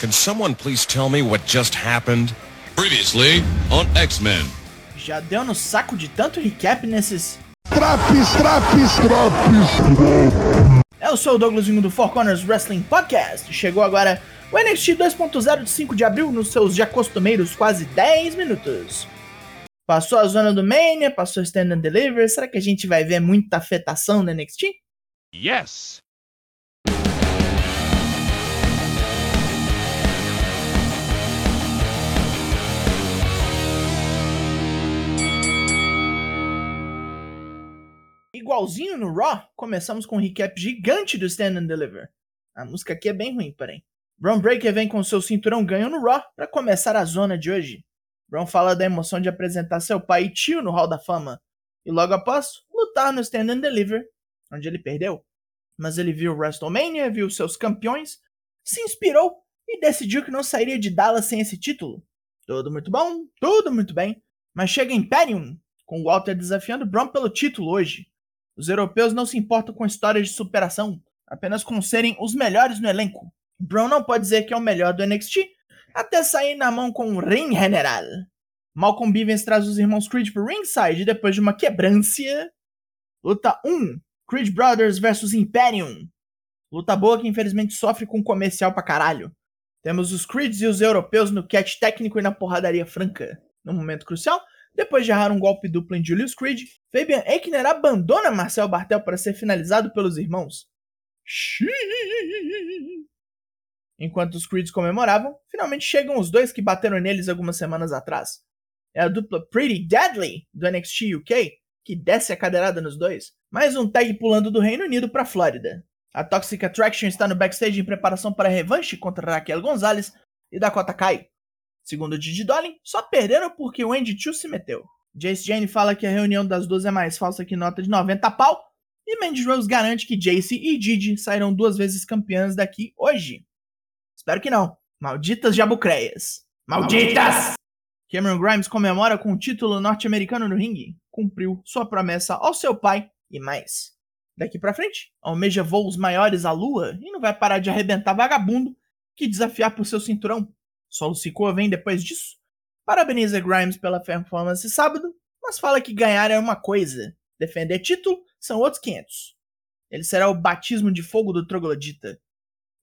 Can someone please tell me what just happened? Previously on X-Men. Já deu no saco de tanto recap nesses. Traps, traps, traps. Eu sou o Douglasinho do Four Corners Wrestling Podcast. Chegou agora o NXT 2.0 de 5 de abril nos seus já costumeiros quase 10 minutos. Passou a zona do Mania, passou o Stand and Deliver. Será que a gente vai ver muita afetação no NXT? Yes. Igualzinho no Raw, começamos com um recap gigante do Stand and Deliver. A música aqui é bem ruim, porém. Braun Breaker vem com seu cinturão ganho no Raw para começar a zona de hoje. Braun fala da emoção de apresentar seu pai e tio no Hall da Fama, e logo após, lutar no Stand and Deliver, onde ele perdeu. Mas ele viu WrestleMania, viu seus campeões, se inspirou e decidiu que não sairia de Dallas sem esse título. Tudo muito bom, tudo muito bem, mas chega Imperium, com Walter desafiando Braun pelo título hoje. Os europeus não se importam com histórias de superação, apenas com serem os melhores no elenco. Braun não pode dizer que é o melhor do NXT, até sair na mão com o Ring General. Malcolm Bivens traz os irmãos Creed pro ringside depois de uma quebrância. Luta 1: Creed Brothers vs Imperium. Luta boa que infelizmente sofre com comercial pra caralho. Temos os Creeds e os europeus no catch técnico e na porradaria franca. No momento crucial, depois de errar um golpe duplo em Julius Creed, Fabian Eichner abandona Marcel Bartel para ser finalizado pelos irmãos. Xiii. Enquanto os Creeds comemoravam, finalmente chegam os dois que bateram neles algumas semanas atrás. É a dupla Pretty Deadly do NXT UK que desce a cadeirada nos dois. Mais um tag pulando do Reino Unido para Flórida. A Toxic Attraction está no backstage em preparação para a revanche contra Raquel Gonzalez e Dakota Kai. Segundo Didi Dolin, só perderam porque o Andy Chu se meteu. Jace Jane fala que a reunião das duas é mais falsa que nota de 90 pau. E Mandy Rose garante que Jace e Didi sairão duas vezes campeãs daqui hoje. Espero que não. Malditas jabucreias. Malditas! Cameron Grimes comemora com o título norte-americano no ringue. Cumpriu sua promessa ao seu pai e mais. Daqui pra frente, almeja voos maiores à lua e não vai parar de arrebentar vagabundo que desafiar por seu cinturão. Solo Sikoa vem depois disso. Parabeniza Grimes pela performance sábado, mas fala que ganhar é uma coisa, defender título são outros 500. Ele será o batismo de fogo do troglodita.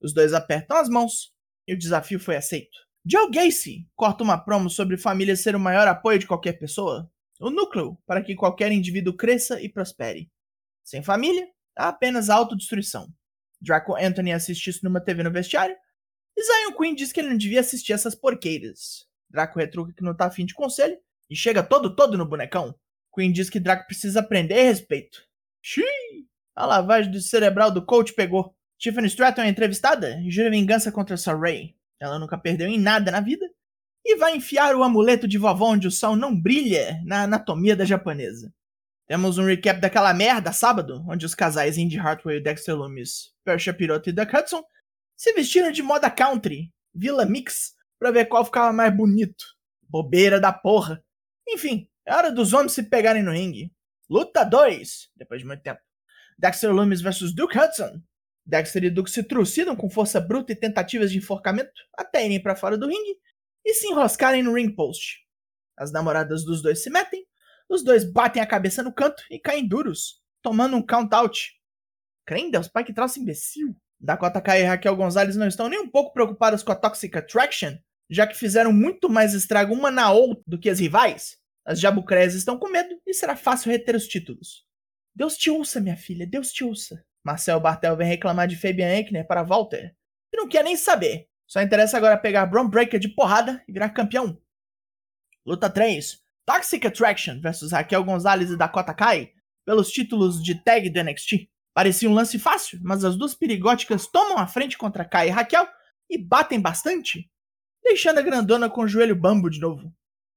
Os dois apertam as mãos e o desafio foi aceito. Joe Gacy corta uma promo sobre família ser o maior apoio de qualquer pessoa, o núcleo para que qualquer indivíduo cresça e prospere. Sem família, há apenas autodestruição. Draco Anthony assiste isso numa TV no vestiário, e Zion Queen diz que ele não devia assistir essas porqueiras. Draco retruca que não tá afim de conselho e chega todo todo no bonecão. Queen diz que Draco precisa aprender respeito. Xiii! A lavagem do cerebral do coach pegou. Tiffany Stratton é entrevistada e jura vingança contra Saray. Ela nunca perdeu em nada na vida e vai enfiar o amuleto de vovó onde o sol não brilha na anatomia da japonesa. Temos um recap daquela merda sábado, onde os casais Indy Hartwell e Dexter Loomis, Persia Piroto e Duck Hudson se vestiram de moda country, Villa Mix, pra ver qual ficava mais bonito. Bobeira da porra. Enfim, é hora dos homens se pegarem no ringue. Luta 2, depois de muito tempo. Dexter Loomis vs Duke Hudson. Dexter e Duke se trucidam com força bruta e tentativas de enforcamento até irem para fora do ringue e se enroscarem no ring post. As namoradas dos dois se metem, os dois batem a cabeça no canto e caem duros, tomando um count out. Crê Deus, pai que troço imbecil. Dakota Kai e Raquel Gonzalez não estão nem um pouco preocupadas com a Toxic Attraction, já que fizeram muito mais estrago uma na outra do que as rivais. As jabucrés estão com medo e será fácil reter os títulos. Deus te ouça, minha filha, Deus te ouça. Marcel Bartel vem reclamar de Fabian Eichner para Walter, que não quer nem saber. Só interessa agora pegar Braun Breaker de porrada e virar campeão. Luta 3. Toxic Attraction vs Raquel Gonzalez e Dakota Kai pelos títulos de tag do NXT. Parecia um lance fácil, mas as duas perigóticas tomam a frente contra Kai e Raquel e batem bastante, deixando a grandona com o joelho bambo de novo.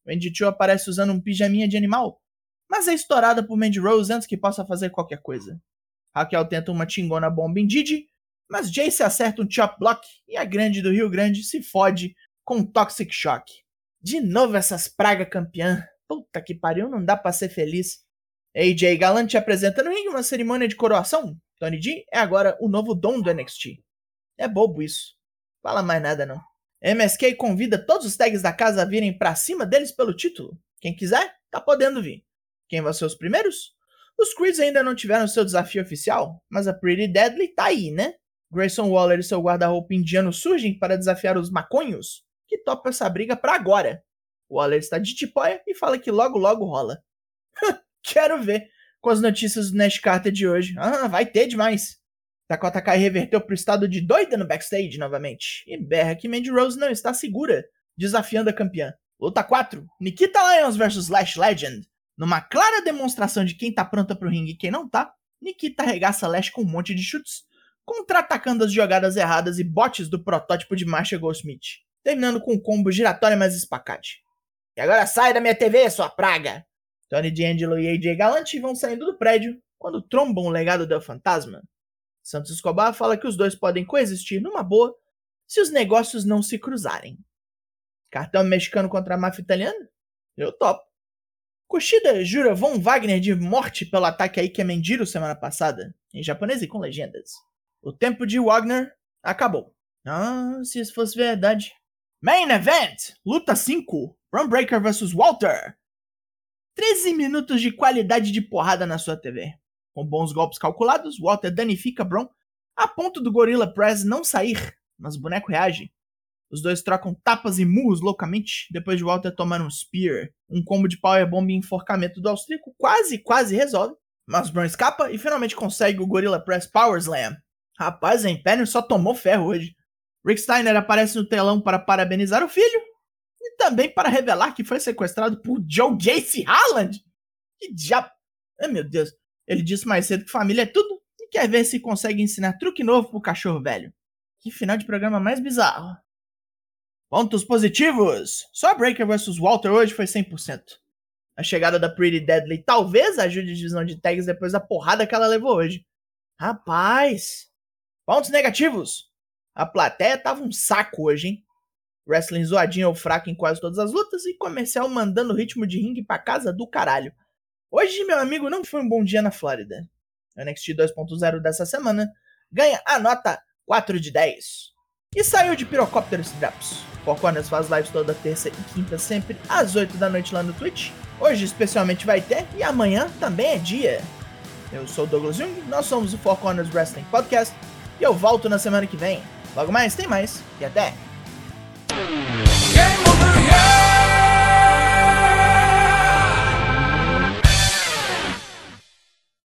Wendy Cho aparece usando um pijaminha de animal, mas é estourada por Mandy Rose antes que possa fazer qualquer coisa. Raquel tenta uma tingona bomba em Didi, mas Jace acerta um chop block e a grande do Rio Grande se fode com um Toxic Shock. De novo essas praga campeã. Puta que pariu, não dá pra ser feliz. AJ Galante apresenta no ringue uma cerimônia de coroação. Tony D é agora o novo dono do NXT. É bobo isso. Fala mais nada não. MSK convida todos os tags da casa a virem pra cima deles pelo título. Quem quiser, tá podendo vir. Quem vai ser os primeiros? Os Creeds ainda não tiveram seu desafio oficial, mas a Pretty Deadly tá aí, né? Grayson Waller e seu guarda-roupa indiano surgem para desafiar os maconhos, que topam essa briga pra agora. Waller está de tipóia e fala que logo logo rola. Quero ver com as notícias do Nash Carter de hoje. Ah, vai ter demais. Dakota Kai reverteu pro estado de doida no backstage novamente e berra que Mandy Rose não está segura, desafiando a campeã. Luta 4: Nikita Lyons vs Lash Legend. Numa clara demonstração de quem tá pronta pro ringue e quem não tá, Nikita arregaça Lash com um monte de chutes, contra-atacando as jogadas erradas e botes do protótipo de Marcia Goldsmith, terminando com um combo giratório mais espacate. E agora sai da minha TV, sua praga! Tony D'Angelo e AJ Galante vão saindo do prédio quando trombam o legado do fantasma. Santos Escobar fala que os dois podem coexistir numa boa se os negócios não se cruzarem. Cartão mexicano contra a máfia italiana? Eu topo. Kushida jura Von Wagner de morte pelo ataque a Ike Mendiro semana passada, em japonês e com legendas. O tempo de Wagner acabou. Ah, se isso fosse verdade. Main Event! Luta 5: Ron Breaker vs Walter. 13 minutos de qualidade de porrada na sua TV. Com bons golpes calculados, Walter danifica Bron a ponto do Gorilla Press não sair, mas o boneco reage. Os dois trocam tapas e murros loucamente, depois de Walter tomar um Spear. Um combo de Powerbomb e enforcamento do austríaco quase, quase resolve, mas Bron escapa e finalmente consegue o Gorilla Press Power Slam. Rapaz, a Imperium só tomou ferro hoje. Rick Steiner aparece no telão para parabenizar o filho também para revelar que foi sequestrado por Joe Jace Harland. Que diabo. Ai meu Deus. Ele disse mais cedo que família é tudo e quer ver se consegue ensinar truque novo pro cachorro velho. Que final de programa mais bizarro. Pontos positivos! Só Breaker vs Walter hoje foi 100%. A chegada da Pretty Deadly talvez ajude a divisão de tags depois da porrada que ela levou hoje. Rapaz! Pontos negativos! A plateia tava um saco hoje, hein? Wrestling zoadinho ou fraco em quase todas as lutas e comercial mandando ritmo de ringue pra casa do caralho. Hoje, meu amigo, não foi um bom dia na Flórida. O NXT 2.0 dessa semana ganha a nota 4 de 10. E saiu de Pirocópteros Traps. Four Corners faz lives toda terça e quinta, sempre às 8 da noite lá no Twitch. Hoje, especialmente, vai ter, e amanhã também é dia. Eu sou o Douglas Jung, nós somos o Four Corners Wrestling Podcast, e eu volto na semana que vem. Logo mais, tem mais, e até!